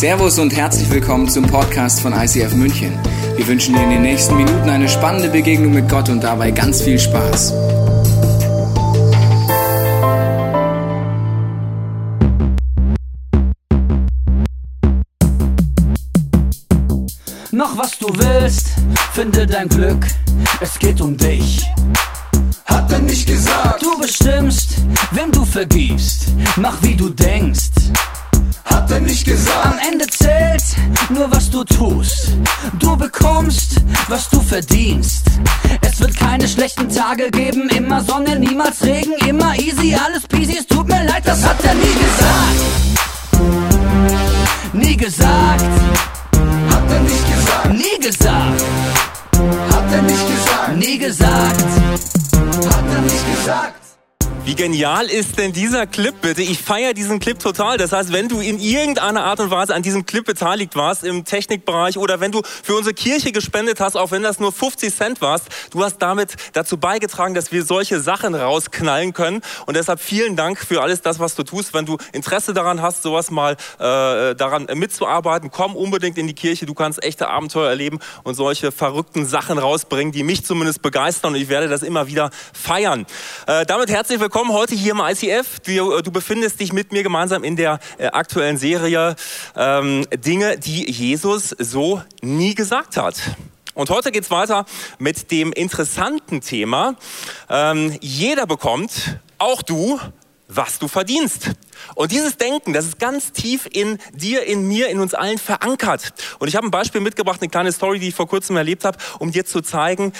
Servus und herzlich willkommen zum Podcast von ICF München. Wir wünschen dir in den nächsten Minuten eine spannende Begegnung mit Gott und dabei ganz viel Spaß. Mach was du willst, finde dein Glück, es geht um dich. Hat er nicht gesagt, Du bestimmst, wem du vergibst, mach wie du denkst. Hat er nicht Am gesagt, Ende zählt nur was du tust. Du bekommst, was du verdienst. Es wird keine schlechten Tage geben, immer Sonne, niemals Regen, immer easy, alles peasy. Es tut mir leid, das hat er nie gesagt. Nie gesagt, hat er nicht gesagt, nie gesagt, hat er nicht gesagt, nie gesagt. hat er nicht gesagt. Wie genial ist denn dieser Clip bitte? Ich feiere diesen Clip total. Das heißt, wenn du in irgendeiner Art und Weise an diesem Clip beteiligt warst im Technikbereich oder wenn du für unsere Kirche gespendet hast, auch wenn das nur 50 Cent warst, du hast damit dazu beigetragen, dass wir solche Sachen rausknallen können. Und deshalb vielen Dank für alles das, was du tust. Wenn du Interesse daran hast, sowas mal äh, daran mitzuarbeiten, komm unbedingt in die Kirche. Du kannst echte Abenteuer erleben und solche verrückten Sachen rausbringen, die mich zumindest begeistern. Und ich werde das immer wieder feiern. Äh, damit herzlich willkommen heute hier im ICF. Du, äh, du befindest dich mit mir gemeinsam in der äh, aktuellen Serie ähm, Dinge, die Jesus so nie gesagt hat. Und heute geht's weiter mit dem interessanten Thema. Ähm, jeder bekommt, auch du, was du verdienst. Und dieses Denken, das ist ganz tief in dir, in mir, in uns allen verankert. Und ich habe ein Beispiel mitgebracht, eine kleine Story, die ich vor kurzem erlebt habe, um dir zu zeigen,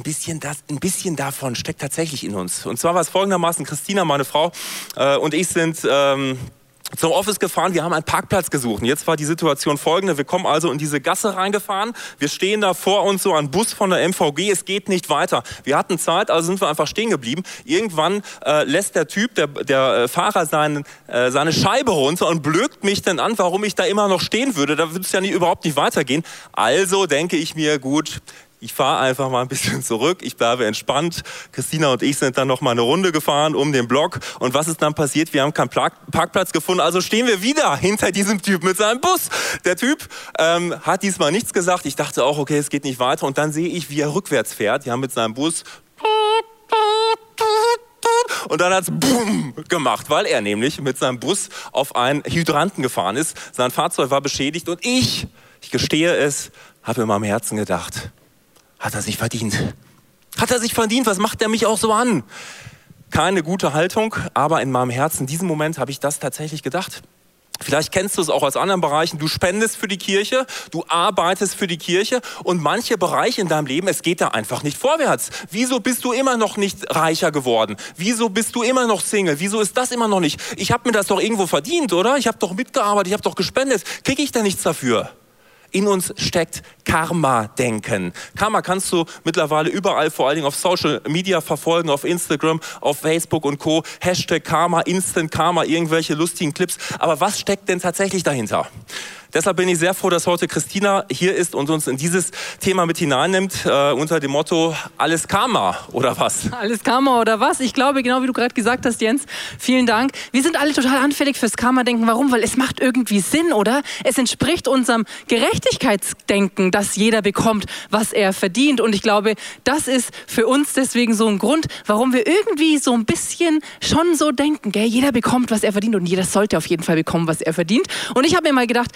ein bisschen, das, ein bisschen davon steckt tatsächlich in uns. Und zwar war es folgendermaßen, Christina, meine Frau, äh, und ich sind... Ähm, zum Office gefahren, wir haben einen Parkplatz gesucht. Und jetzt war die Situation folgende, wir kommen also in diese Gasse reingefahren, wir stehen da vor uns so ein Bus von der MVG, es geht nicht weiter. Wir hatten Zeit, also sind wir einfach stehen geblieben. Irgendwann äh, lässt der Typ, der, der äh, Fahrer seinen, äh, seine Scheibe runter und blökt mich dann an, warum ich da immer noch stehen würde. Da würde es ja nicht, überhaupt nicht weitergehen. Also denke ich mir, gut, ich fahre einfach mal ein bisschen zurück, ich bleibe entspannt. Christina und ich sind dann noch mal eine Runde gefahren um den Block. Und was ist dann passiert? Wir haben keinen Park Parkplatz gefunden, also stehen wir wieder hinter diesem Typ mit seinem Bus. Der Typ ähm, hat diesmal nichts gesagt. Ich dachte auch, okay, es geht nicht weiter. Und dann sehe ich, wie er rückwärts fährt. Haben mit seinem Bus und dann hat's Boom gemacht, weil er nämlich mit seinem Bus auf einen Hydranten gefahren ist. Sein Fahrzeug war beschädigt und ich, ich gestehe es, habe in meinem Herzen gedacht, hat er sich verdient. Hat er sich verdient? Was macht er mich auch so an? Keine gute Haltung, aber in meinem Herzen, in diesem Moment habe ich das tatsächlich gedacht. Vielleicht kennst du es auch aus anderen Bereichen. Du spendest für die Kirche, du arbeitest für die Kirche und manche Bereiche in deinem Leben, es geht da einfach nicht vorwärts. Wieso bist du immer noch nicht reicher geworden? Wieso bist du immer noch Single? Wieso ist das immer noch nicht? Ich habe mir das doch irgendwo verdient, oder? Ich habe doch mitgearbeitet, ich habe doch gespendet. Kriege ich da nichts dafür? In uns steckt Karma-Denken. Karma kannst du mittlerweile überall, vor allen Dingen auf Social Media verfolgen, auf Instagram, auf Facebook und Co. Hashtag Karma, Instant Karma, irgendwelche lustigen Clips. Aber was steckt denn tatsächlich dahinter? Deshalb bin ich sehr froh, dass heute Christina hier ist und uns in dieses Thema mit hineinnimmt, äh, unter dem Motto Alles Karma oder was? Alles Karma oder was? Ich glaube, genau wie du gerade gesagt hast, Jens, vielen Dank. Wir sind alle total anfällig fürs Karma-Denken. Warum? Weil es macht irgendwie Sinn, oder? Es entspricht unserem Gerechtigkeitsdenken, dass jeder bekommt, was er verdient. Und ich glaube, das ist für uns deswegen so ein Grund, warum wir irgendwie so ein bisschen schon so denken, gell? Jeder bekommt, was er verdient und jeder sollte auf jeden Fall bekommen, was er verdient. Und ich habe mir mal gedacht,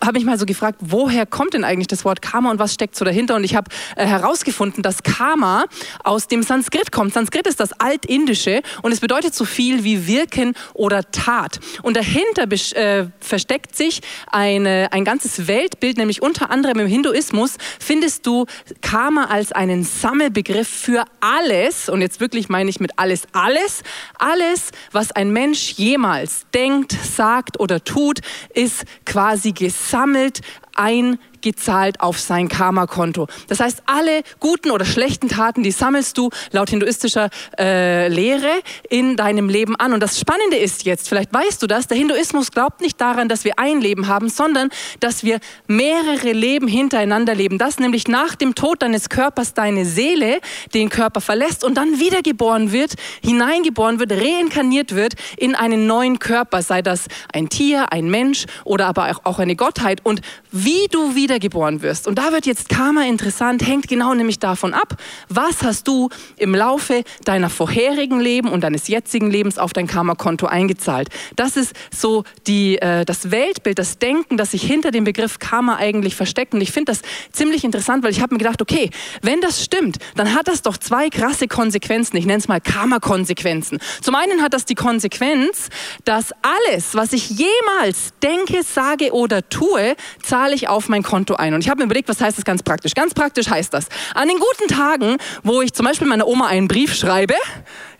habe mich mal so gefragt, woher kommt denn eigentlich das Wort Karma und was steckt so dahinter? Und ich habe äh, herausgefunden, dass Karma aus dem Sanskrit kommt. Sanskrit ist das Altindische und es bedeutet so viel wie wirken oder Tat. Und dahinter äh, versteckt sich eine, ein ganzes Weltbild, nämlich unter anderem im Hinduismus findest du Karma als einen Sammelbegriff für alles, und jetzt wirklich meine ich mit alles, alles, alles, was ein Mensch jemals denkt, sagt oder tut, ist quasi gesammelt sammelt eingezahlt auf sein Karma-Konto. Das heißt, alle guten oder schlechten Taten, die sammelst du laut hinduistischer äh, Lehre in deinem Leben an. Und das Spannende ist jetzt, vielleicht weißt du das, der Hinduismus glaubt nicht daran, dass wir ein Leben haben, sondern dass wir mehrere Leben hintereinander leben. Dass nämlich nach dem Tod deines Körpers deine Seele den Körper verlässt und dann wiedergeboren wird, hineingeboren wird, reinkarniert wird in einen neuen Körper, sei das ein Tier, ein Mensch oder aber auch eine Gottheit. Und wie du wiedergeboren wirst, und da wird jetzt Karma interessant, hängt genau nämlich davon ab, was hast du im Laufe deiner vorherigen Leben und deines jetzigen Lebens auf dein Karma-Konto eingezahlt. Das ist so die, äh, das Weltbild, das Denken, das sich hinter dem Begriff Karma eigentlich versteckt. Und ich finde das ziemlich interessant, weil ich habe mir gedacht, okay, wenn das stimmt, dann hat das doch zwei krasse Konsequenzen. Ich nenne es mal Karma-Konsequenzen. Zum einen hat das die Konsequenz, dass alles, was ich jemals denke, sage oder tue, zahle ich auf mein Konto ein. Und ich habe mir überlegt, was heißt das ganz praktisch? Ganz praktisch heißt das, an den guten Tagen, wo ich zum Beispiel meiner Oma einen Brief schreibe,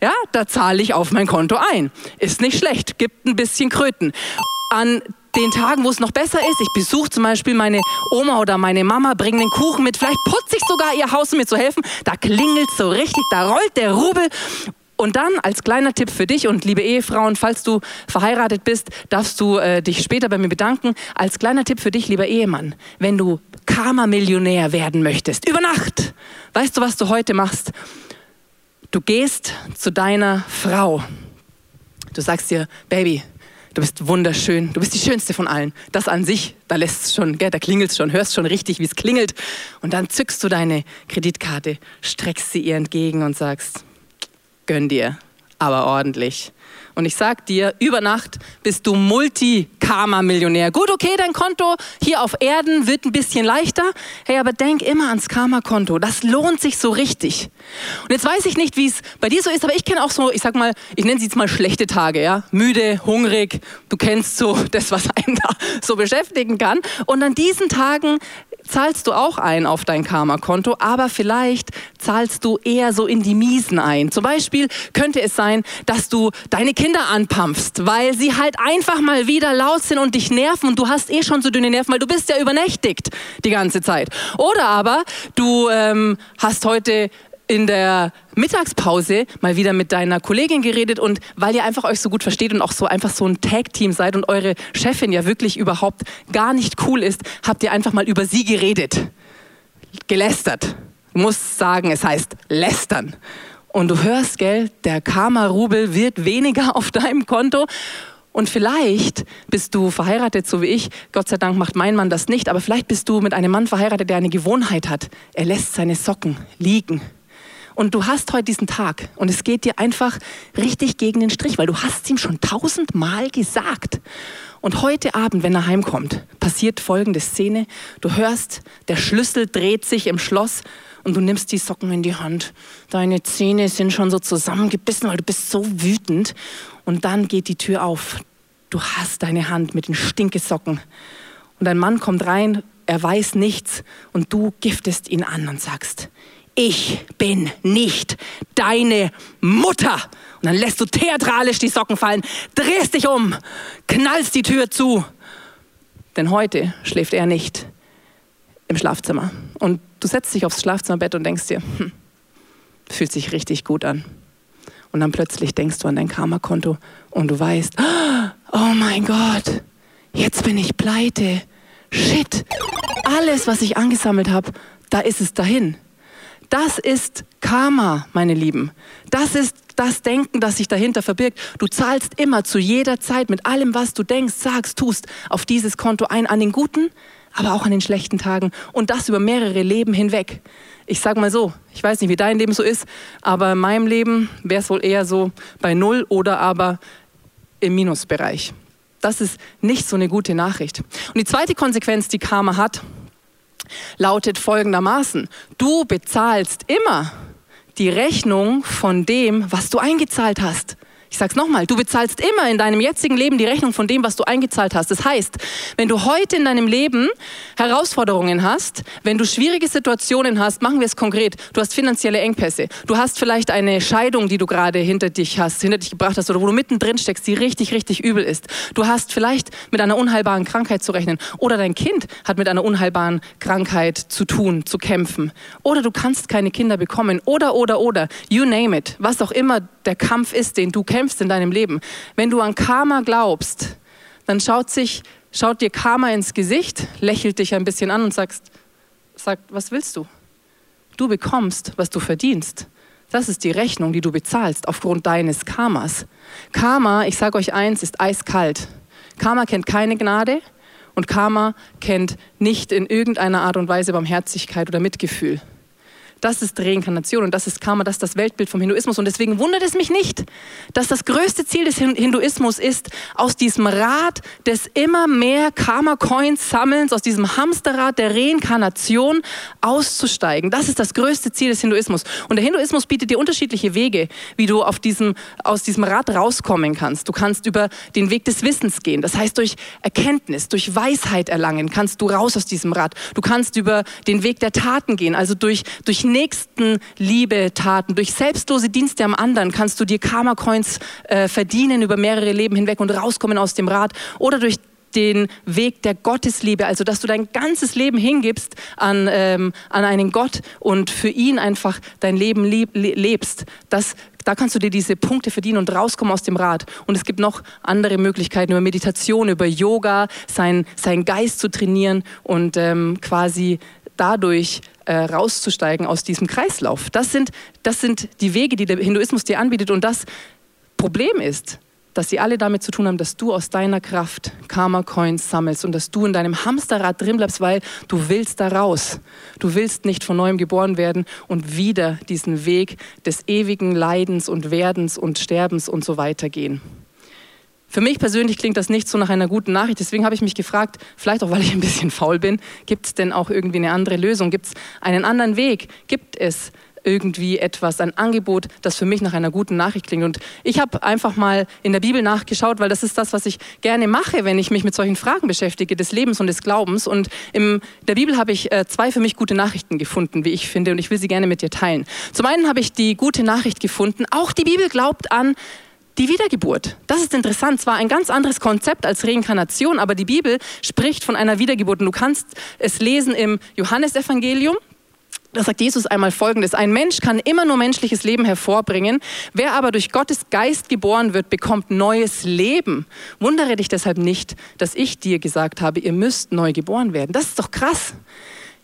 ja, da zahle ich auf mein Konto ein. Ist nicht schlecht, gibt ein bisschen Kröten. An den Tagen, wo es noch besser ist, ich besuche zum Beispiel meine Oma oder meine Mama, bringe den Kuchen mit, vielleicht putze ich sogar ihr Haus, um mir zu helfen, da klingelt so richtig, da rollt der Rubel und dann als kleiner Tipp für dich und liebe Ehefrauen, falls du verheiratet bist, darfst du äh, dich später bei mir bedanken. Als kleiner Tipp für dich, lieber Ehemann, wenn du Karma-Millionär werden möchtest, über Nacht, weißt du, was du heute machst? Du gehst zu deiner Frau. Du sagst dir, Baby, du bist wunderschön, du bist die schönste von allen. Das an sich, da lässt schon, gell, da klingelt schon, hörst schon richtig, wie es klingelt. Und dann zückst du deine Kreditkarte, streckst sie ihr entgegen und sagst, gönn dir, aber ordentlich. Und ich sag dir, über Nacht bist du Multi-Karma-Millionär. Gut, okay, dein Konto hier auf Erden wird ein bisschen leichter. Hey, aber denk immer ans Karma-Konto. Das lohnt sich so richtig. Und jetzt weiß ich nicht, wie es bei dir so ist, aber ich kenne auch so, ich sag mal, ich nenne sie jetzt mal schlechte Tage, ja. Müde, hungrig. Du kennst so das, was einen da so beschäftigen kann. Und an diesen Tagen zahlst du auch ein auf dein Karma-Konto, aber vielleicht zahlst du eher so in die Miesen ein. Zum Beispiel könnte es sein, dass du deine Kinder anpampfst, weil sie halt einfach mal wieder laut sind und dich nerven und du hast eh schon so dünne Nerven, weil du bist ja übernächtigt die ganze Zeit. Oder aber du ähm, hast heute in der Mittagspause mal wieder mit deiner Kollegin geredet und weil ihr einfach euch so gut versteht und auch so einfach so ein Tag-Team seid und eure Chefin ja wirklich überhaupt gar nicht cool ist, habt ihr einfach mal über sie geredet. Gelästert. Du musst sagen, es heißt lästern. Und du hörst, gell, der Karma-Rubel wird weniger auf deinem Konto. Und vielleicht bist du verheiratet, so wie ich. Gott sei Dank macht mein Mann das nicht. Aber vielleicht bist du mit einem Mann verheiratet, der eine Gewohnheit hat. Er lässt seine Socken liegen und du hast heute diesen Tag und es geht dir einfach richtig gegen den Strich, weil du hast ihm schon tausendmal gesagt. Und heute Abend, wenn er heimkommt, passiert folgende Szene. Du hörst, der Schlüssel dreht sich im Schloss und du nimmst die Socken in die Hand. Deine Zähne sind schon so zusammengebissen, weil du bist so wütend. Und dann geht die Tür auf. Du hast deine Hand mit den Stinkesocken. Und dein Mann kommt rein, er weiß nichts und du giftest ihn an und sagst, ich bin nicht deine Mutter. Und dann lässt du theatralisch die Socken fallen, drehst dich um, knallst die Tür zu. Denn heute schläft er nicht im Schlafzimmer. Und du setzt dich aufs Schlafzimmerbett und denkst dir, hm, fühlt sich richtig gut an. Und dann plötzlich denkst du an dein Karma-Konto und du weißt, oh mein Gott, jetzt bin ich pleite. Shit, alles, was ich angesammelt habe, da ist es dahin. Das ist Karma, meine Lieben. Das ist das Denken, das sich dahinter verbirgt. Du zahlst immer zu jeder Zeit mit allem, was du denkst, sagst, tust, auf dieses Konto ein, an den guten, aber auch an den schlechten Tagen und das über mehrere Leben hinweg. Ich sag mal so, ich weiß nicht, wie dein Leben so ist, aber in meinem Leben wäre es wohl eher so bei Null oder aber im Minusbereich. Das ist nicht so eine gute Nachricht. Und die zweite Konsequenz, die Karma hat, lautet folgendermaßen. Du bezahlst immer die Rechnung von dem, was du eingezahlt hast. Ich sag's nochmal, du bezahlst immer in deinem jetzigen Leben die Rechnung von dem, was du eingezahlt hast. Das heißt, wenn du heute in deinem Leben Herausforderungen hast, wenn du schwierige Situationen hast, machen wir es konkret, du hast finanzielle Engpässe, du hast vielleicht eine Scheidung, die du gerade hinter dich hast, hinter dich gebracht hast oder wo du mittendrin steckst, die richtig, richtig übel ist. Du hast vielleicht mit einer unheilbaren Krankheit zu rechnen oder dein Kind hat mit einer unheilbaren Krankheit zu tun, zu kämpfen. Oder du kannst keine Kinder bekommen oder, oder, oder, you name it, was auch immer der Kampf ist, den du kämpfst in deinem Leben. Wenn du an Karma glaubst, dann schaut sich, schaut dir Karma ins Gesicht, lächelt dich ein bisschen an und sagst, sagt, was willst du? Du bekommst, was du verdienst. Das ist die Rechnung, die du bezahlst aufgrund deines Karmas. Karma, ich sage euch eins, ist eiskalt. Karma kennt keine Gnade und Karma kennt nicht in irgendeiner Art und Weise Barmherzigkeit oder Mitgefühl. Das ist Reinkarnation und das ist Karma, das ist das Weltbild vom Hinduismus. Und deswegen wundert es mich nicht, dass das größte Ziel des Hinduismus ist, aus diesem Rad des immer mehr Karma-Coins sammelns, aus diesem Hamsterrad der Reinkarnation auszusteigen. Das ist das größte Ziel des Hinduismus. Und der Hinduismus bietet dir unterschiedliche Wege, wie du auf diesem, aus diesem Rad rauskommen kannst. Du kannst über den Weg des Wissens gehen. Das heißt, durch Erkenntnis, durch Weisheit erlangen, kannst du raus aus diesem Rad. Du kannst über den Weg der Taten gehen, also durch, durch Nächstenliebe Taten, durch selbstlose Dienste am anderen kannst du dir Karma-Coins äh, verdienen über mehrere Leben hinweg und rauskommen aus dem Rad oder durch den Weg der Gottesliebe, also dass du dein ganzes Leben hingibst an, ähm, an einen Gott und für ihn einfach dein Leben lieb, lebst. Das, da kannst du dir diese Punkte verdienen und rauskommen aus dem Rad. Und es gibt noch andere Möglichkeiten über Meditation, über Yoga, sein, seinen Geist zu trainieren und ähm, quasi dadurch äh, rauszusteigen aus diesem Kreislauf. Das sind, das sind die Wege, die der Hinduismus dir anbietet. Und das Problem ist, dass sie alle damit zu tun haben, dass du aus deiner Kraft Karma-Coins sammelst und dass du in deinem Hamsterrad drin bleibst, weil du willst da raus. Du willst nicht von neuem geboren werden und wieder diesen Weg des ewigen Leidens und Werdens und Sterbens und so weiter gehen. Für mich persönlich klingt das nicht so nach einer guten Nachricht. Deswegen habe ich mich gefragt, vielleicht auch weil ich ein bisschen faul bin, gibt es denn auch irgendwie eine andere Lösung? Gibt es einen anderen Weg? Gibt es irgendwie etwas, ein Angebot, das für mich nach einer guten Nachricht klingt. Und ich habe einfach mal in der Bibel nachgeschaut, weil das ist das, was ich gerne mache, wenn ich mich mit solchen Fragen beschäftige, des Lebens und des Glaubens. Und in der Bibel habe ich äh, zwei für mich gute Nachrichten gefunden, wie ich finde, und ich will sie gerne mit dir teilen. Zum einen habe ich die gute Nachricht gefunden, auch die Bibel glaubt an die Wiedergeburt. Das ist interessant. Zwar ein ganz anderes Konzept als Reinkarnation, aber die Bibel spricht von einer Wiedergeburt. Und du kannst es lesen im Johannesevangelium. Da sagt Jesus einmal Folgendes. Ein Mensch kann immer nur menschliches Leben hervorbringen. Wer aber durch Gottes Geist geboren wird, bekommt neues Leben. Wundere dich deshalb nicht, dass ich dir gesagt habe, ihr müsst neu geboren werden. Das ist doch krass.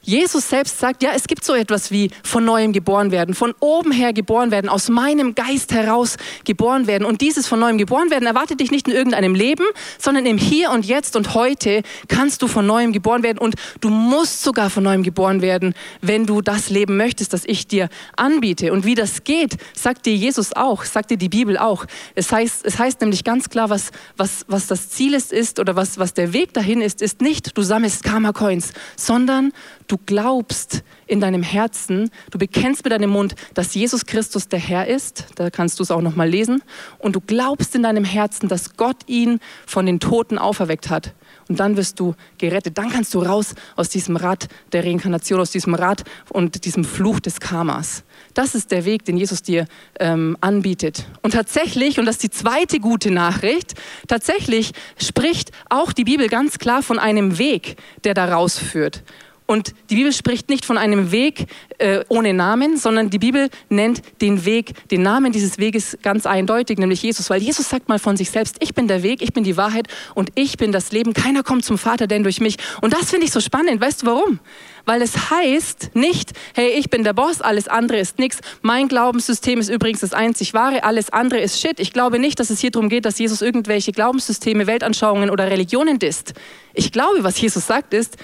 Jesus selbst sagt, ja, es gibt so etwas wie von neuem geboren werden, von oben her geboren werden, aus meinem Geist heraus geboren werden. Und dieses von neuem geboren werden erwartet dich nicht in irgendeinem Leben, sondern im Hier und Jetzt und heute kannst du von neuem geboren werden und du musst sogar von neuem geboren werden, wenn du das Leben möchtest, das ich dir anbiete. Und wie das geht, sagt dir Jesus auch, sagt dir die Bibel auch. Es heißt, es heißt nämlich ganz klar, was, was, was das Ziel ist, ist oder was, was der Weg dahin ist, ist nicht, du sammelst Karma-Coins, sondern du glaubst in deinem Herzen, du bekennst mit deinem Mund, dass Jesus Christus der Herr ist, da kannst du es auch noch mal lesen, und du glaubst in deinem Herzen, dass Gott ihn von den Toten auferweckt hat. Und dann wirst du gerettet. Dann kannst du raus aus diesem Rad der Reinkarnation, aus diesem Rad und diesem Fluch des Karmas. Das ist der Weg, den Jesus dir ähm, anbietet. Und tatsächlich, und das ist die zweite gute Nachricht, tatsächlich spricht auch die Bibel ganz klar von einem Weg, der da rausführt. Und die Bibel spricht nicht von einem Weg äh, ohne Namen, sondern die Bibel nennt den Weg, den Namen dieses Weges ganz eindeutig, nämlich Jesus. Weil Jesus sagt mal von sich selbst, ich bin der Weg, ich bin die Wahrheit und ich bin das Leben. Keiner kommt zum Vater denn durch mich. Und das finde ich so spannend. Weißt du warum? Weil es heißt nicht, hey, ich bin der Boss, alles andere ist nichts. Mein Glaubenssystem ist übrigens das einzig wahre, alles andere ist Shit. Ich glaube nicht, dass es hier darum geht, dass Jesus irgendwelche Glaubenssysteme, Weltanschauungen oder Religionen disst. Ich glaube, was Jesus sagt ist,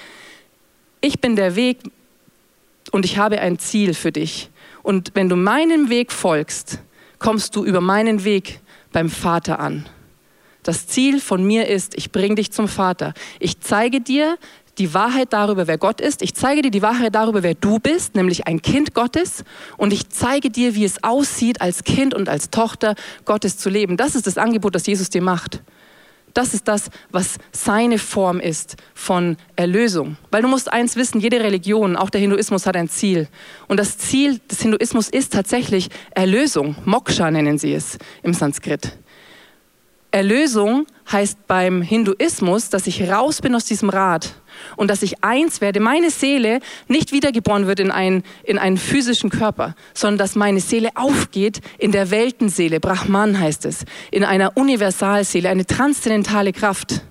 ich bin der Weg und ich habe ein Ziel für dich. Und wenn du meinem Weg folgst, kommst du über meinen Weg beim Vater an. Das Ziel von mir ist, ich bringe dich zum Vater. Ich zeige dir die Wahrheit darüber, wer Gott ist. Ich zeige dir die Wahrheit darüber, wer du bist, nämlich ein Kind Gottes. Und ich zeige dir, wie es aussieht, als Kind und als Tochter Gottes zu leben. Das ist das Angebot, das Jesus dir macht. Das ist das, was seine Form ist von Erlösung. Weil du musst eins wissen, jede Religion, auch der Hinduismus hat ein Ziel. Und das Ziel des Hinduismus ist tatsächlich Erlösung. Moksha nennen sie es im Sanskrit. Erlösung heißt beim Hinduismus, dass ich raus bin aus diesem Rad und dass ich eins werde, meine Seele nicht wiedergeboren wird in einen, in einen physischen Körper, sondern dass meine Seele aufgeht in der Weltenseele, Brahman heißt es, in einer Universalseele, eine transzendentale Kraft.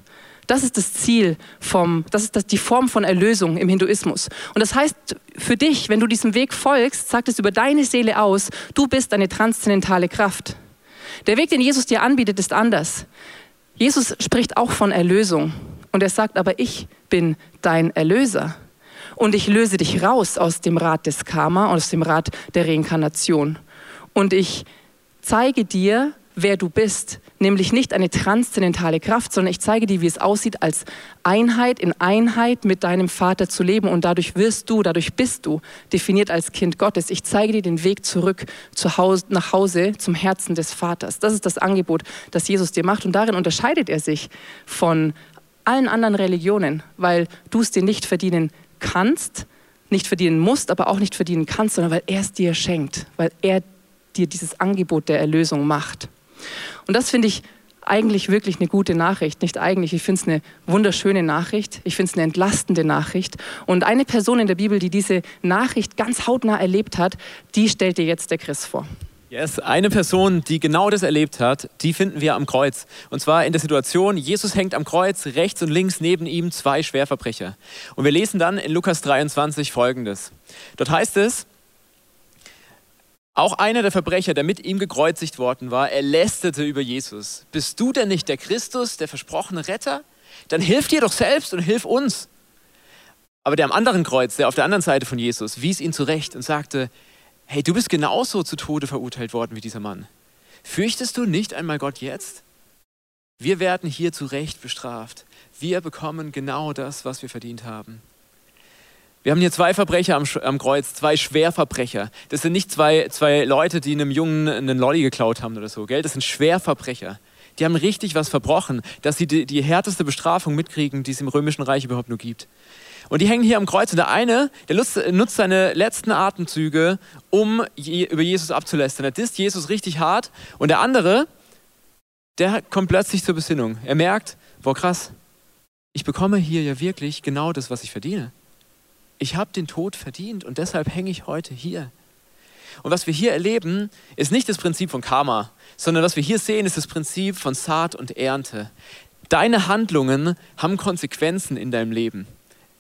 Das ist das Ziel vom, das ist das, die Form von Erlösung im Hinduismus. Und das heißt für dich, wenn du diesem Weg folgst, sagt es über deine Seele aus, du bist eine transzendentale Kraft. Der Weg, den Jesus dir anbietet, ist anders. Jesus spricht auch von Erlösung. Und er sagt, aber ich bin dein Erlöser. Und ich löse dich raus aus dem Rad des Karma, aus dem Rad der Reinkarnation. Und ich zeige dir, wer du bist, nämlich nicht eine transzendentale Kraft, sondern ich zeige dir, wie es aussieht, als Einheit in Einheit mit deinem Vater zu leben und dadurch wirst du, dadurch bist du definiert als Kind Gottes. Ich zeige dir den Weg zurück zu Hause, nach Hause zum Herzen des Vaters. Das ist das Angebot, das Jesus dir macht und darin unterscheidet er sich von allen anderen Religionen, weil du es dir nicht verdienen kannst, nicht verdienen musst, aber auch nicht verdienen kannst, sondern weil er es dir schenkt, weil er dir dieses Angebot der Erlösung macht. Und das finde ich eigentlich wirklich eine gute Nachricht. Nicht eigentlich, ich finde es eine wunderschöne Nachricht. Ich finde es eine entlastende Nachricht. Und eine Person in der Bibel, die diese Nachricht ganz hautnah erlebt hat, die stellt dir jetzt der Chris vor. Yes, eine Person, die genau das erlebt hat, die finden wir am Kreuz. Und zwar in der Situation, Jesus hängt am Kreuz, rechts und links neben ihm zwei Schwerverbrecher. Und wir lesen dann in Lukas 23 folgendes. Dort heißt es, auch einer der Verbrecher, der mit ihm gekreuzigt worden war, er lästerte über Jesus. Bist du denn nicht der Christus, der versprochene Retter? Dann hilf dir doch selbst und hilf uns. Aber der am anderen Kreuz, der auf der anderen Seite von Jesus, wies ihn zurecht und sagte, hey, du bist genauso zu Tode verurteilt worden wie dieser Mann. Fürchtest du nicht einmal Gott jetzt? Wir werden hier zu Recht bestraft. Wir bekommen genau das, was wir verdient haben. Wir haben hier zwei Verbrecher am, am, Kreuz, zwei Schwerverbrecher. Das sind nicht zwei, zwei Leute, die einem Jungen einen Lolli geklaut haben oder so, gell? Das sind Schwerverbrecher. Die haben richtig was verbrochen, dass sie die, die härteste Bestrafung mitkriegen, die es im Römischen Reich überhaupt nur gibt. Und die hängen hier am Kreuz. Und der eine, der nutzt, seine letzten Atemzüge, um je, über Jesus abzulästern. Er disst Jesus richtig hart. Und der andere, der kommt plötzlich zur Besinnung. Er merkt, boah krass, ich bekomme hier ja wirklich genau das, was ich verdiene ich habe den Tod verdient und deshalb hänge ich heute hier. Und was wir hier erleben, ist nicht das Prinzip von Karma, sondern was wir hier sehen, ist das Prinzip von Saat und Ernte. Deine Handlungen haben Konsequenzen in deinem Leben.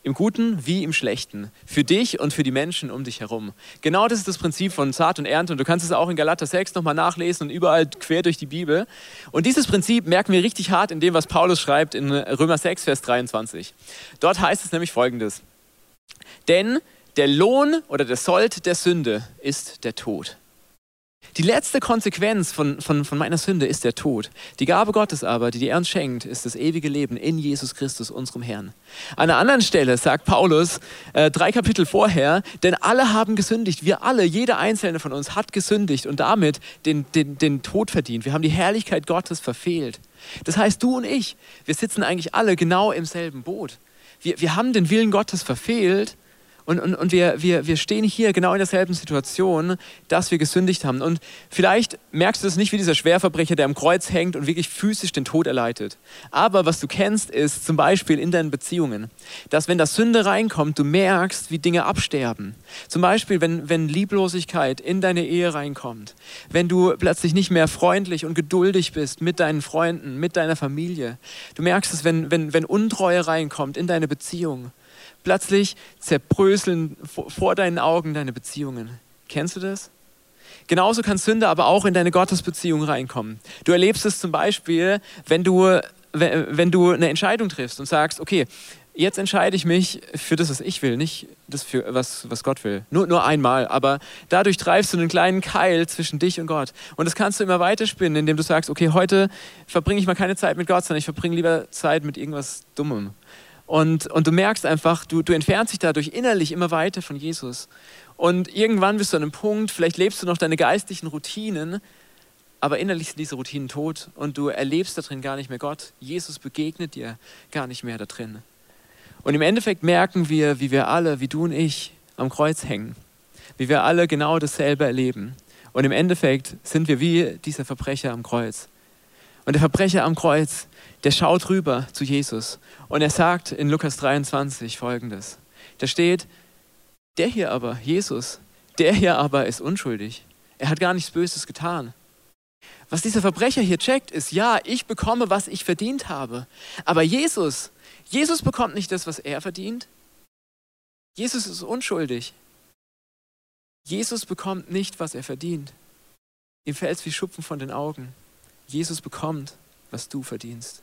Im Guten wie im Schlechten. Für dich und für die Menschen um dich herum. Genau das ist das Prinzip von Saat und Ernte. Und du kannst es auch in Galater 6 nochmal nachlesen und überall quer durch die Bibel. Und dieses Prinzip merken wir richtig hart in dem, was Paulus schreibt in Römer 6, Vers 23. Dort heißt es nämlich folgendes. Denn der Lohn oder der Sold der Sünde ist der Tod. Die letzte Konsequenz von, von, von meiner Sünde ist der Tod. Die Gabe Gottes aber, die dir uns schenkt, ist das ewige Leben in Jesus Christus, unserem Herrn. An einer anderen Stelle sagt Paulus, äh, drei Kapitel vorher, denn alle haben gesündigt. Wir alle, jeder einzelne von uns hat gesündigt und damit den, den, den Tod verdient. Wir haben die Herrlichkeit Gottes verfehlt. Das heißt, du und ich, wir sitzen eigentlich alle genau im selben Boot. Wir, wir haben den Willen Gottes verfehlt und, und, und wir, wir, wir stehen hier genau in derselben Situation, dass wir gesündigt haben. Und vielleicht merkst du es nicht wie dieser Schwerverbrecher, der am Kreuz hängt und wirklich physisch den Tod erleidet. Aber was du kennst, ist zum Beispiel in deinen Beziehungen, dass wenn das Sünde reinkommt, du merkst, wie Dinge absterben. Zum Beispiel, wenn, wenn Lieblosigkeit in deine Ehe reinkommt, wenn du plötzlich nicht mehr freundlich und geduldig bist mit deinen Freunden, mit deiner Familie. Du merkst es, wenn, wenn, wenn Untreue reinkommt in deine Beziehung Plötzlich zerbröseln vor deinen Augen deine Beziehungen. Kennst du das? Genauso kann Sünde aber auch in deine Gottesbeziehung reinkommen. Du erlebst es zum Beispiel, wenn du, wenn du eine Entscheidung triffst und sagst, okay, jetzt entscheide ich mich für das, was ich will, nicht das, für was, was Gott will. Nur, nur einmal, aber dadurch treibst du einen kleinen Keil zwischen dich und Gott. Und das kannst du immer weiterspinnen, indem du sagst, okay, heute verbringe ich mal keine Zeit mit Gott, sondern ich verbringe lieber Zeit mit irgendwas Dummem. Und, und du merkst einfach, du, du entfernst dich dadurch innerlich immer weiter von Jesus. Und irgendwann bist du an einem Punkt, vielleicht lebst du noch deine geistlichen Routinen, aber innerlich sind diese Routinen tot und du erlebst da drin gar nicht mehr Gott. Jesus begegnet dir gar nicht mehr da drin. Und im Endeffekt merken wir, wie wir alle, wie du und ich, am Kreuz hängen. Wie wir alle genau dasselbe erleben. Und im Endeffekt sind wir wie dieser Verbrecher am Kreuz. Und der Verbrecher am Kreuz, der schaut rüber zu Jesus und er sagt in Lukas 23 folgendes. Da steht, der hier aber, Jesus, der hier aber ist unschuldig. Er hat gar nichts Böses getan. Was dieser Verbrecher hier checkt, ist, ja, ich bekomme, was ich verdient habe. Aber Jesus, Jesus bekommt nicht das, was er verdient. Jesus ist unschuldig. Jesus bekommt nicht, was er verdient. Ihm fällt es wie Schupfen von den Augen. Jesus bekommt, was du verdienst.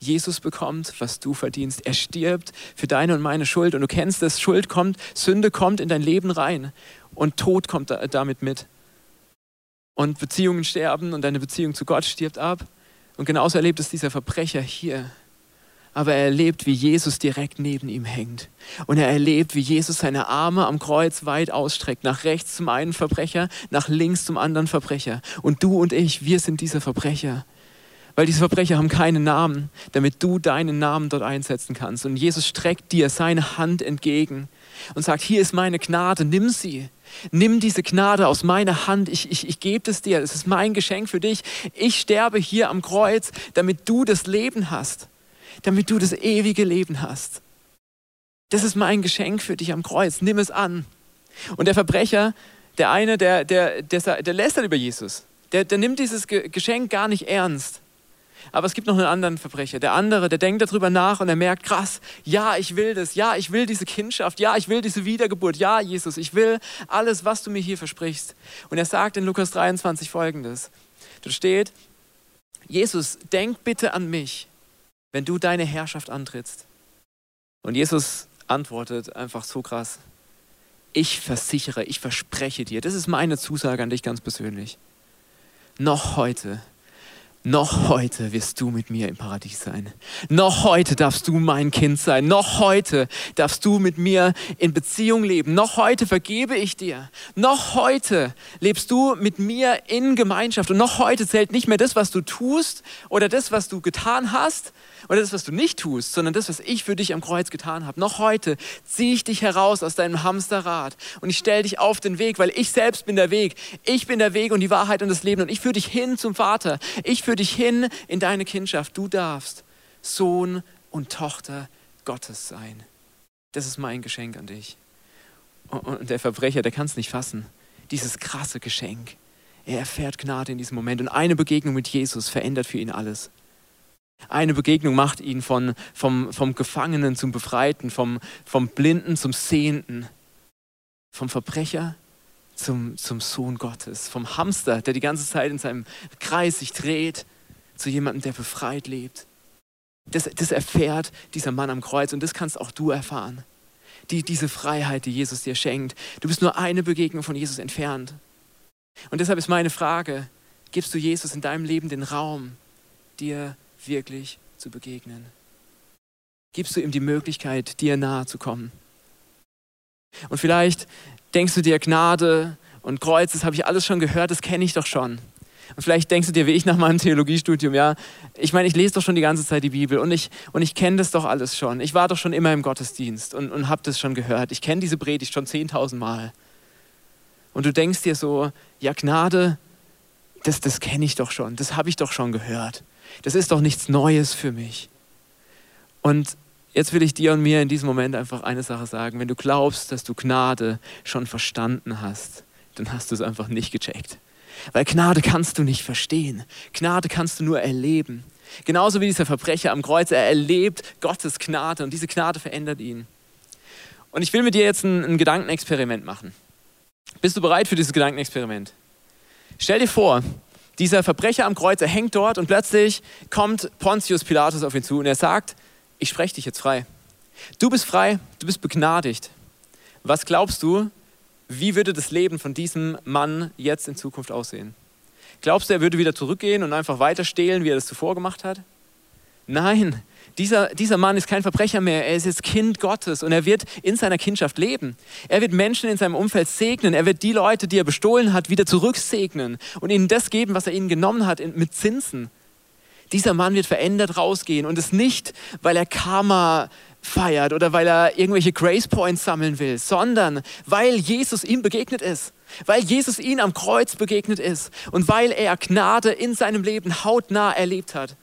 Jesus bekommt, was du verdienst. Er stirbt für deine und meine Schuld. Und du kennst es, Schuld kommt, Sünde kommt in dein Leben rein. Und Tod kommt damit mit. Und Beziehungen sterben und deine Beziehung zu Gott stirbt ab. Und genauso erlebt es dieser Verbrecher hier aber er erlebt, wie Jesus direkt neben ihm hängt. Und er erlebt, wie Jesus seine Arme am Kreuz weit ausstreckt, nach rechts zum einen Verbrecher, nach links zum anderen Verbrecher. Und du und ich, wir sind diese Verbrecher. Weil diese Verbrecher haben keinen Namen, damit du deinen Namen dort einsetzen kannst. Und Jesus streckt dir seine Hand entgegen und sagt, hier ist meine Gnade, nimm sie. Nimm diese Gnade aus meiner Hand, ich, ich, ich gebe es dir, es ist mein Geschenk für dich. Ich sterbe hier am Kreuz, damit du das Leben hast damit du das ewige Leben hast. Das ist mein Geschenk für dich am Kreuz. Nimm es an. Und der Verbrecher, der eine, der, der, der, der lästert über Jesus. Der, der nimmt dieses Geschenk gar nicht ernst. Aber es gibt noch einen anderen Verbrecher. Der andere, der denkt darüber nach und er merkt, krass, ja, ich will das. Ja, ich will diese Kindschaft. Ja, ich will diese Wiedergeburt. Ja, Jesus, ich will alles, was du mir hier versprichst. Und er sagt in Lukas 23 folgendes. Dort steht, Jesus, denk bitte an mich, wenn du deine Herrschaft antrittst. Und Jesus antwortet einfach so krass. Ich versichere, ich verspreche dir, das ist meine Zusage an dich ganz persönlich. Noch heute noch heute wirst du mit mir im Paradies sein. Noch heute darfst du mein Kind sein. Noch heute darfst du mit mir in Beziehung leben. Noch heute vergebe ich dir. Noch heute lebst du mit mir in Gemeinschaft. Und noch heute zählt nicht mehr das, was du tust oder das, was du getan hast oder das, was du nicht tust, sondern das, was ich für dich am Kreuz getan habe. Noch heute ziehe ich dich heraus aus deinem Hamsterrad und ich stelle dich auf den Weg, weil ich selbst bin der Weg. Ich bin der Weg und die Wahrheit und das Leben und ich führe dich hin zum Vater. Ich führe für dich hin in deine Kindschaft. Du darfst Sohn und Tochter Gottes sein. Das ist mein Geschenk an dich. Und der Verbrecher, der kann es nicht fassen. Dieses krasse Geschenk. Er erfährt Gnade in diesem Moment. Und eine Begegnung mit Jesus verändert für ihn alles. Eine Begegnung macht ihn von, vom, vom Gefangenen zum Befreiten, vom, vom Blinden zum Sehenden, vom Verbrecher zum, zum Sohn Gottes, vom Hamster, der die ganze Zeit in seinem Kreis sich dreht, zu jemandem, der befreit lebt. Das, das erfährt dieser Mann am Kreuz und das kannst auch du erfahren. Die, diese Freiheit, die Jesus dir schenkt. Du bist nur eine Begegnung von Jesus entfernt. Und deshalb ist meine Frage, gibst du Jesus in deinem Leben den Raum, dir wirklich zu begegnen? Gibst du ihm die Möglichkeit, dir nahe zu kommen? Und vielleicht denkst du dir, Gnade und Kreuz, das habe ich alles schon gehört, das kenne ich doch schon. Und vielleicht denkst du dir, wie ich nach meinem Theologiestudium, ja, ich meine, ich lese doch schon die ganze Zeit die Bibel und ich, und ich kenne das doch alles schon. Ich war doch schon immer im Gottesdienst und, und habe das schon gehört. Ich kenne diese Predigt schon 10.000 Mal. Und du denkst dir so, ja, Gnade, das, das kenne ich doch schon, das habe ich doch schon gehört. Das ist doch nichts Neues für mich. Und Jetzt will ich dir und mir in diesem Moment einfach eine Sache sagen. Wenn du glaubst, dass du Gnade schon verstanden hast, dann hast du es einfach nicht gecheckt. Weil Gnade kannst du nicht verstehen. Gnade kannst du nur erleben. Genauso wie dieser Verbrecher am Kreuz, er erlebt Gottes Gnade und diese Gnade verändert ihn. Und ich will mit dir jetzt ein, ein Gedankenexperiment machen. Bist du bereit für dieses Gedankenexperiment? Stell dir vor, dieser Verbrecher am Kreuz, er hängt dort und plötzlich kommt Pontius Pilatus auf ihn zu und er sagt, ich spreche dich jetzt frei. Du bist frei, du bist begnadigt. Was glaubst du, wie würde das Leben von diesem Mann jetzt in Zukunft aussehen? Glaubst du, er würde wieder zurückgehen und einfach weiter stehlen, wie er das zuvor gemacht hat? Nein, Dieser, dieser Mann ist kein Verbrecher mehr, er ist jetzt Kind Gottes und er wird in seiner Kindschaft leben. Er wird Menschen in seinem Umfeld segnen, er wird die Leute, die er bestohlen hat, wieder zurücksegnen und ihnen das geben, was er ihnen genommen hat, mit Zinsen. Dieser Mann wird verändert rausgehen und es nicht, weil er Karma feiert oder weil er irgendwelche Grace Points sammeln will, sondern weil Jesus ihm begegnet ist, weil Jesus ihn am Kreuz begegnet ist und weil er Gnade in seinem Leben hautnah erlebt hat.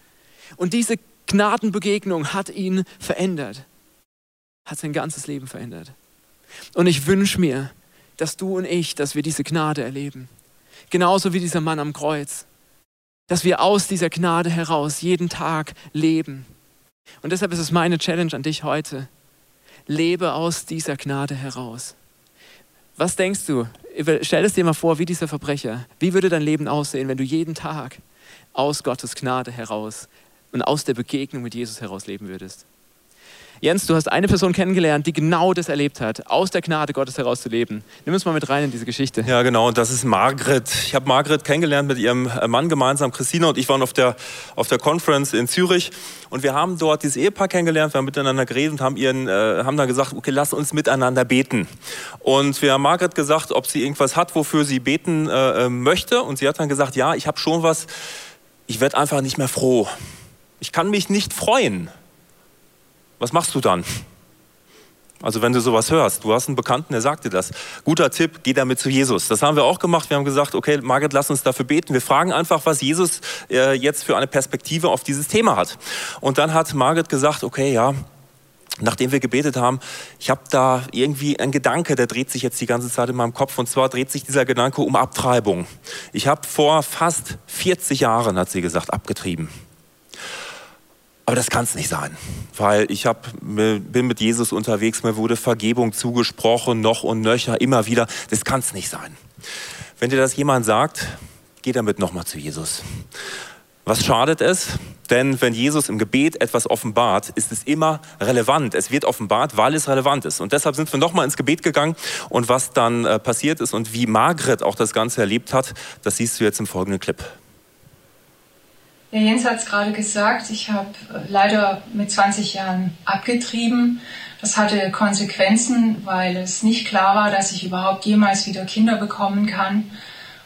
Und diese Gnadenbegegnung hat ihn verändert, hat sein ganzes Leben verändert. Und ich wünsche mir, dass du und ich, dass wir diese Gnade erleben. Genauso wie dieser Mann am Kreuz. Dass wir aus dieser Gnade heraus jeden Tag leben. Und deshalb ist es meine Challenge an dich heute. Lebe aus dieser Gnade heraus. Was denkst du? Stell es dir mal vor, wie dieser Verbrecher. Wie würde dein Leben aussehen, wenn du jeden Tag aus Gottes Gnade heraus und aus der Begegnung mit Jesus heraus leben würdest. Jens, du hast eine Person kennengelernt, die genau das erlebt hat, aus der Gnade Gottes heraus zu leben. Nimm uns mal mit rein in diese Geschichte. Ja, genau, und das ist Margret. Ich habe Margret kennengelernt mit ihrem Mann gemeinsam. Christina und ich waren auf der, auf der Conference in Zürich und wir haben dort dieses Ehepaar kennengelernt, wir haben miteinander geredet und haben, ihren, äh, haben dann gesagt, okay, lass uns miteinander beten. Und wir haben Margret gesagt, ob sie irgendwas hat, wofür sie beten äh, äh möchte. Und sie hat dann gesagt, ja, ich habe schon was, ich werde einfach nicht mehr froh ich kann mich nicht freuen. Was machst du dann? Also wenn du sowas hörst, du hast einen Bekannten, der sagt dir das. Guter Tipp, geh damit zu Jesus. Das haben wir auch gemacht. Wir haben gesagt, okay, Margret, lass uns dafür beten. Wir fragen einfach, was Jesus äh, jetzt für eine Perspektive auf dieses Thema hat. Und dann hat Margret gesagt, okay, ja, nachdem wir gebetet haben, ich habe da irgendwie einen Gedanke, der dreht sich jetzt die ganze Zeit in meinem Kopf. Und zwar dreht sich dieser Gedanke um Abtreibung. Ich habe vor fast 40 Jahren, hat sie gesagt, abgetrieben. Aber das kann es nicht sein, weil ich hab, bin mit Jesus unterwegs, mir wurde Vergebung zugesprochen, noch und nöcher, immer wieder. Das kann es nicht sein. Wenn dir das jemand sagt, geh damit nochmal zu Jesus. Was schadet es? Denn wenn Jesus im Gebet etwas offenbart, ist es immer relevant. Es wird offenbart, weil es relevant ist. Und deshalb sind wir nochmal ins Gebet gegangen. Und was dann äh, passiert ist und wie Margret auch das Ganze erlebt hat, das siehst du jetzt im folgenden Clip. Ja, Jens hat es gerade gesagt, ich habe äh, leider mit 20 Jahren abgetrieben. Das hatte Konsequenzen, weil es nicht klar war, dass ich überhaupt jemals wieder Kinder bekommen kann.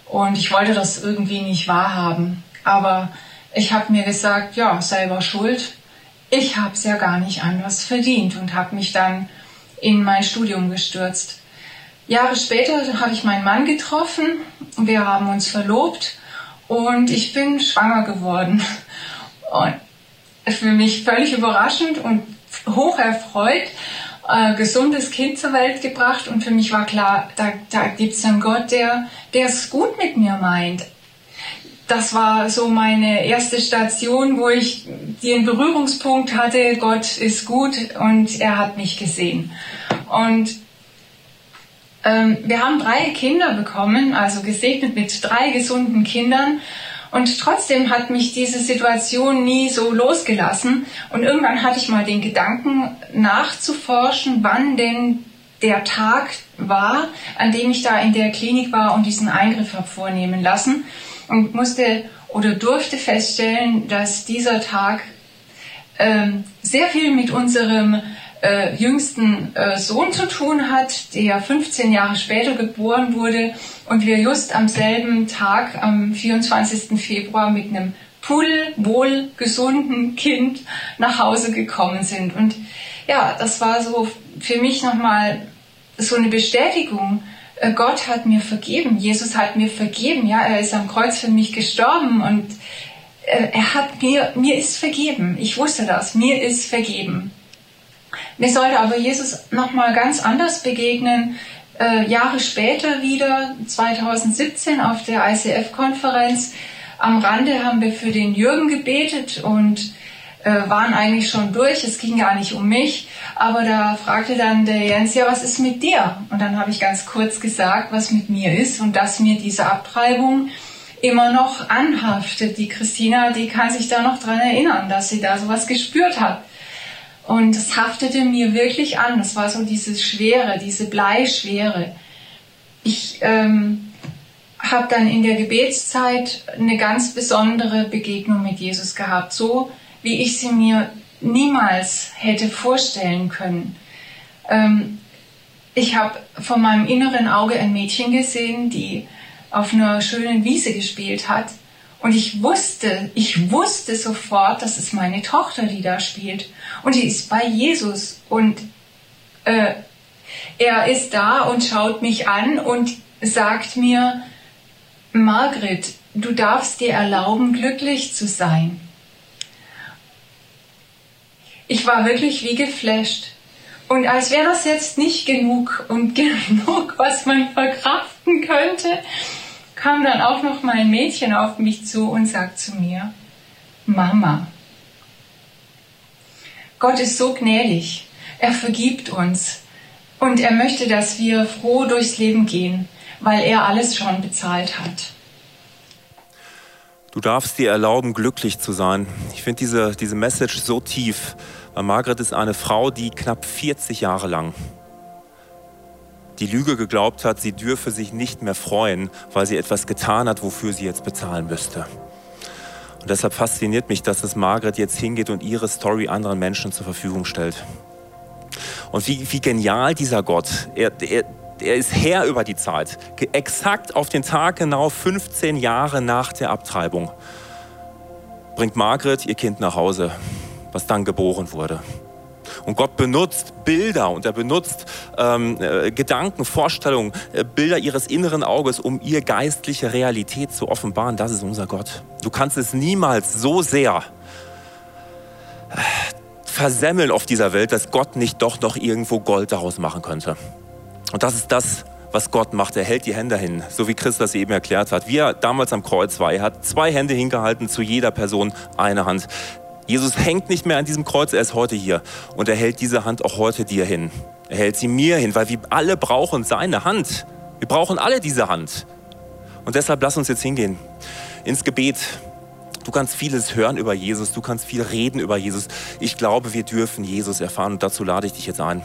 Und ich wollte das irgendwie nicht wahrhaben. Aber ich habe mir gesagt, ja, selber schuld. Ich habe es ja gar nicht anders verdient und habe mich dann in mein Studium gestürzt. Jahre später habe ich meinen Mann getroffen. Wir haben uns verlobt und ich bin schwanger geworden. Und für mich völlig überraschend und hoch erfreut, äh, gesundes Kind zur Welt gebracht und für mich war klar, da, da gibt es einen Gott, der, es gut mit mir meint. Das war so meine erste Station, wo ich den Berührungspunkt hatte, Gott ist gut und er hat mich gesehen. Und wir haben drei Kinder bekommen, also gesegnet mit drei gesunden Kindern. Und trotzdem hat mich diese Situation nie so losgelassen. Und irgendwann hatte ich mal den Gedanken nachzuforschen, wann denn der Tag war, an dem ich da in der Klinik war und diesen Eingriff habe vornehmen lassen. Und musste oder durfte feststellen, dass dieser Tag ähm, sehr viel mit unserem äh, jüngsten äh, Sohn zu tun hat, der 15 Jahre später geboren wurde und wir just am selben Tag, am 24. Februar, mit einem pudelwohl gesunden Kind nach Hause gekommen sind. Und ja, das war so für mich nochmal so eine Bestätigung. Äh, Gott hat mir vergeben, Jesus hat mir vergeben, ja, er ist am Kreuz für mich gestorben und äh, er hat mir, mir ist vergeben. Ich wusste das, mir ist vergeben. Mir sollte aber Jesus nochmal ganz anders begegnen. Äh, Jahre später wieder, 2017 auf der ICF-Konferenz, am Rande haben wir für den Jürgen gebetet und äh, waren eigentlich schon durch. Es ging gar nicht um mich. Aber da fragte dann der Jens, ja, was ist mit dir? Und dann habe ich ganz kurz gesagt, was mit mir ist und dass mir diese Abtreibung immer noch anhaftet. Die Christina, die kann sich da noch dran erinnern, dass sie da sowas gespürt hat. Und es haftete mir wirklich an. Das war so diese Schwere, diese Bleischwere. Ich ähm, habe dann in der Gebetszeit eine ganz besondere Begegnung mit Jesus gehabt, so wie ich sie mir niemals hätte vorstellen können. Ähm, ich habe vor meinem inneren Auge ein Mädchen gesehen, die auf einer schönen Wiese gespielt hat. Und ich wusste, ich wusste sofort, das ist meine Tochter, die da spielt. Und die ist bei Jesus. Und äh, er ist da und schaut mich an und sagt mir, Margret, du darfst dir erlauben, glücklich zu sein. Ich war wirklich wie geflasht. Und als wäre das jetzt nicht genug und genug, was man verkraften könnte, kam dann auch noch mein Mädchen auf mich zu und sagt zu mir, Mama, Gott ist so gnädig, er vergibt uns und er möchte, dass wir froh durchs Leben gehen, weil er alles schon bezahlt hat. Du darfst dir erlauben, glücklich zu sein. Ich finde diese, diese Message so tief. Weil Margret ist eine Frau, die knapp 40 Jahre lang die Lüge geglaubt hat, sie dürfe sich nicht mehr freuen, weil sie etwas getan hat, wofür sie jetzt bezahlen müsste. Und deshalb fasziniert mich, dass es Margret jetzt hingeht und ihre Story anderen Menschen zur Verfügung stellt. Und wie, wie genial dieser Gott. Er, er, er ist Herr über die Zeit. Exakt auf den Tag genau 15 Jahre nach der Abtreibung bringt Margret ihr Kind nach Hause, was dann geboren wurde. Und Gott benutzt Bilder und er benutzt ähm, äh, Gedanken, Vorstellungen, äh, Bilder ihres inneren Auges, um ihr geistliche Realität zu offenbaren. Das ist unser Gott. Du kannst es niemals so sehr äh, versemmeln auf dieser Welt, dass Gott nicht doch noch irgendwo Gold daraus machen könnte. Und das ist das, was Gott macht. Er hält die Hände hin, so wie Chris das eben erklärt hat. Wie er damals am Kreuz war. Er hat zwei Hände hingehalten, zu jeder Person eine Hand. Jesus hängt nicht mehr an diesem Kreuz, er ist heute hier. Und er hält diese Hand auch heute dir hin. Er hält sie mir hin, weil wir alle brauchen seine Hand. Wir brauchen alle diese Hand. Und deshalb lass uns jetzt hingehen ins Gebet. Du kannst vieles hören über Jesus, du kannst viel reden über Jesus. Ich glaube, wir dürfen Jesus erfahren und dazu lade ich dich jetzt ein.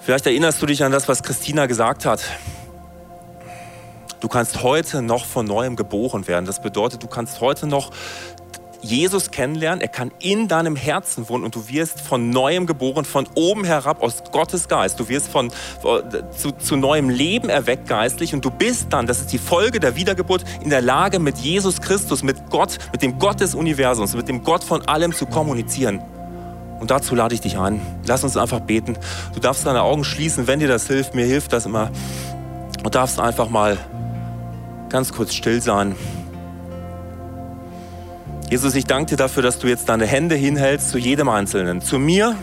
Vielleicht erinnerst du dich an das, was Christina gesagt hat. Du kannst heute noch von neuem geboren werden. Das bedeutet, du kannst heute noch Jesus kennenlernen, er kann in deinem Herzen wohnen und du wirst von neuem geboren, von oben herab aus Gottes Geist. Du wirst von, zu, zu neuem Leben erweckt geistlich und du bist dann, das ist die Folge der Wiedergeburt, in der Lage mit Jesus Christus, mit Gott, mit dem Gott des Universums, mit dem Gott von allem zu kommunizieren. Und dazu lade ich dich ein. Lass uns einfach beten. Du darfst deine Augen schließen, wenn dir das hilft. Mir hilft das immer. Du darfst einfach mal ganz kurz still sein. Jesus, ich danke dir dafür, dass du jetzt deine Hände hinhältst zu jedem Einzelnen. Zu mir,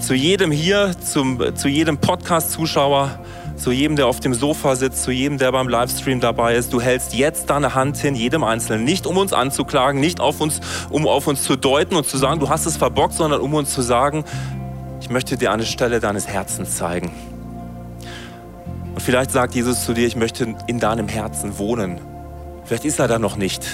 zu jedem hier, zum, zu jedem Podcast-Zuschauer, zu jedem, der auf dem Sofa sitzt, zu jedem, der beim Livestream dabei ist. Du hältst jetzt deine Hand hin, jedem Einzelnen. Nicht um uns anzuklagen, nicht auf uns, um auf uns zu deuten und zu sagen, du hast es verbockt, sondern um uns zu sagen, ich möchte dir eine Stelle deines Herzens zeigen. Und vielleicht sagt Jesus zu dir, ich möchte in deinem Herzen wohnen. Vielleicht ist er da noch nicht.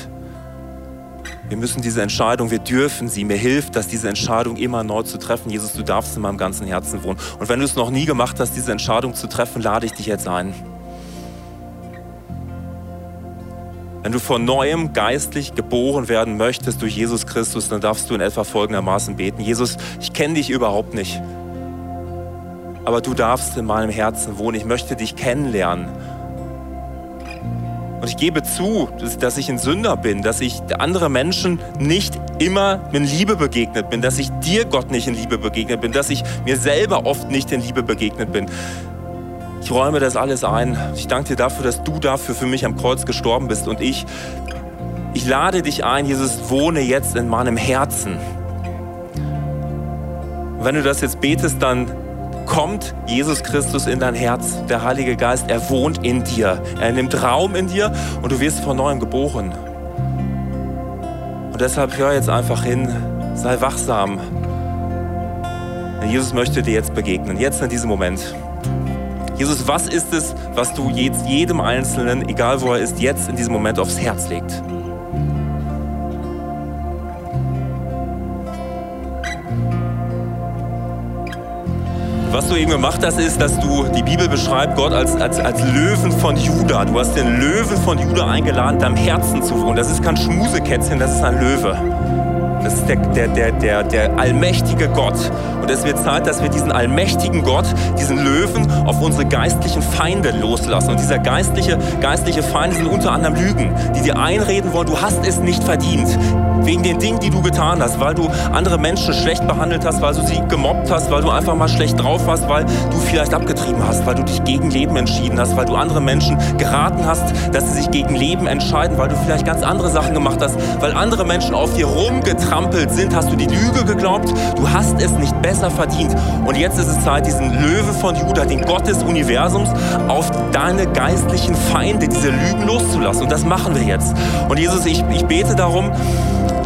Wir müssen diese Entscheidung, wir dürfen sie. Mir hilft, dass diese Entscheidung immer neu zu treffen. Jesus, du darfst in meinem ganzen Herzen wohnen. Und wenn du es noch nie gemacht hast, diese Entscheidung zu treffen, lade ich dich jetzt ein. Wenn du von neuem geistlich geboren werden möchtest durch Jesus Christus, dann darfst du in etwa folgendermaßen beten. Jesus, ich kenne dich überhaupt nicht, aber du darfst in meinem Herzen wohnen. Ich möchte dich kennenlernen. Und ich gebe zu, dass ich ein Sünder bin, dass ich andere Menschen nicht immer in Liebe begegnet bin, dass ich dir, Gott, nicht in Liebe begegnet bin, dass ich mir selber oft nicht in Liebe begegnet bin. Ich räume das alles ein. Ich danke dir dafür, dass du dafür für mich am Kreuz gestorben bist. Und ich, ich lade dich ein, Jesus, wohne jetzt in meinem Herzen. Wenn du das jetzt betest, dann kommt Jesus Christus in dein Herz. Der Heilige Geist, er wohnt in dir. Er nimmt Raum in dir und du wirst von neuem geboren. Und deshalb hör jetzt einfach hin, sei wachsam. Denn Jesus möchte dir jetzt begegnen, jetzt in diesem Moment. Jesus, was ist es, was du jetzt jedem Einzelnen, egal wo er ist, jetzt in diesem Moment aufs Herz legt? Was du eben gemacht hast, ist, dass du, die Bibel beschreibt Gott als, als, als Löwen von Juda. Du hast den Löwen von Juda eingeladen, deinem Herzen zu wohnen. Das ist kein Schmusekätzchen, das ist ein Löwe. Das ist der, der, der, der, der allmächtige Gott. Und es wird Zeit, dass wir diesen allmächtigen Gott, diesen Löwen, auf unsere geistlichen Feinde loslassen. Und dieser geistliche, geistliche Feinde sind unter anderem Lügen, die dir einreden wollen, du hast es nicht verdient. Wegen den Dingen, die du getan hast, weil du andere Menschen schlecht behandelt hast, weil du sie gemobbt hast, weil du einfach mal schlecht drauf warst, weil du vielleicht abgetrieben hast, weil du dich gegen Leben entschieden hast, weil du andere Menschen geraten hast, dass sie sich gegen Leben entscheiden, weil du vielleicht ganz andere Sachen gemacht hast, weil andere Menschen auf dir rumgetrampelt sind, hast du die Lüge geglaubt, du hast es nicht besser verdient. Und jetzt ist es Zeit, diesen Löwe von Judah, den Gott des Universums, auf deine geistlichen Feinde, diese Lügen loszulassen. Und das machen wir jetzt. Und Jesus, ich, ich bete darum,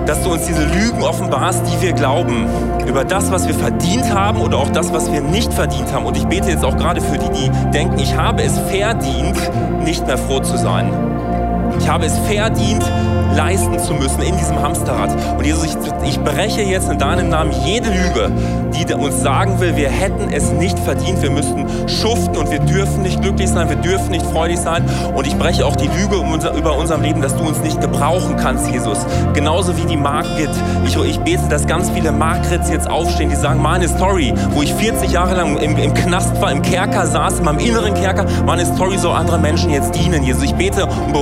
dass du uns diese Lügen offenbarst, die wir glauben, über das, was wir verdient haben oder auch das, was wir nicht verdient haben. Und ich bete jetzt auch gerade für die, die denken, ich habe es verdient, nicht mehr froh zu sein. Ich habe es verdient, leisten zu müssen in diesem Hamsterrad. Und Jesus, ich, ich breche jetzt in deinem Namen jede Lüge, die uns sagen will, wir hätten es nicht verdient, wir müssten schuften und wir dürfen nicht glücklich sein, wir dürfen nicht freudig sein. Und ich breche auch die Lüge über unserem Leben, dass du uns nicht gebrauchen kannst, Jesus. Genauso wie die Margit. Ich, ich bete, dass ganz viele Margrits jetzt aufstehen, die sagen, meine Story, wo ich 40 Jahre lang im, im Knast war, im Kerker saß, in meinem inneren Kerker, meine Story soll andere Menschen jetzt dienen, Jesus. Ich bete um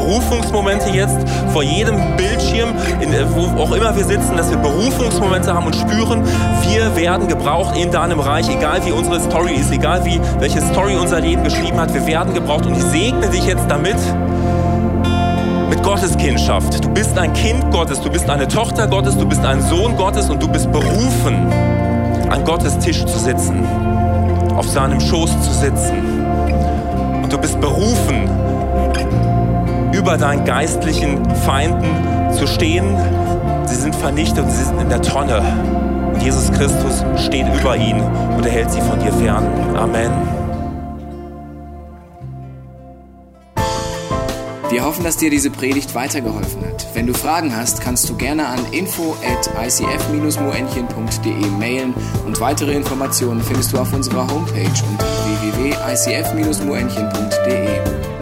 Berufungsmomente jetzt vor jedem Bildschirm, in, wo auch immer wir sitzen, dass wir Berufungsmomente haben und spüren, wir werden gebraucht in deinem Reich, egal wie unsere Story ist, egal wie welche Story unser Leben geschrieben hat, wir werden gebraucht und ich segne dich jetzt damit mit Gottes Kindschaft. Du bist ein Kind Gottes, du bist eine Tochter Gottes, du bist ein Sohn Gottes und du bist berufen, an Gottes Tisch zu sitzen, auf seinem Schoß zu sitzen. Und du bist berufen, über deinen geistlichen Feinden zu stehen. Sie sind vernichtet und sie sind in der Tonne. Und Jesus Christus steht über ihnen und er hält sie von dir fern. Amen. Wir hoffen, dass dir diese Predigt weitergeholfen hat. Wenn du Fragen hast, kannst du gerne an info at icf-moenchen.de mailen und weitere Informationen findest du auf unserer Homepage unter www.icf-moenchen.de.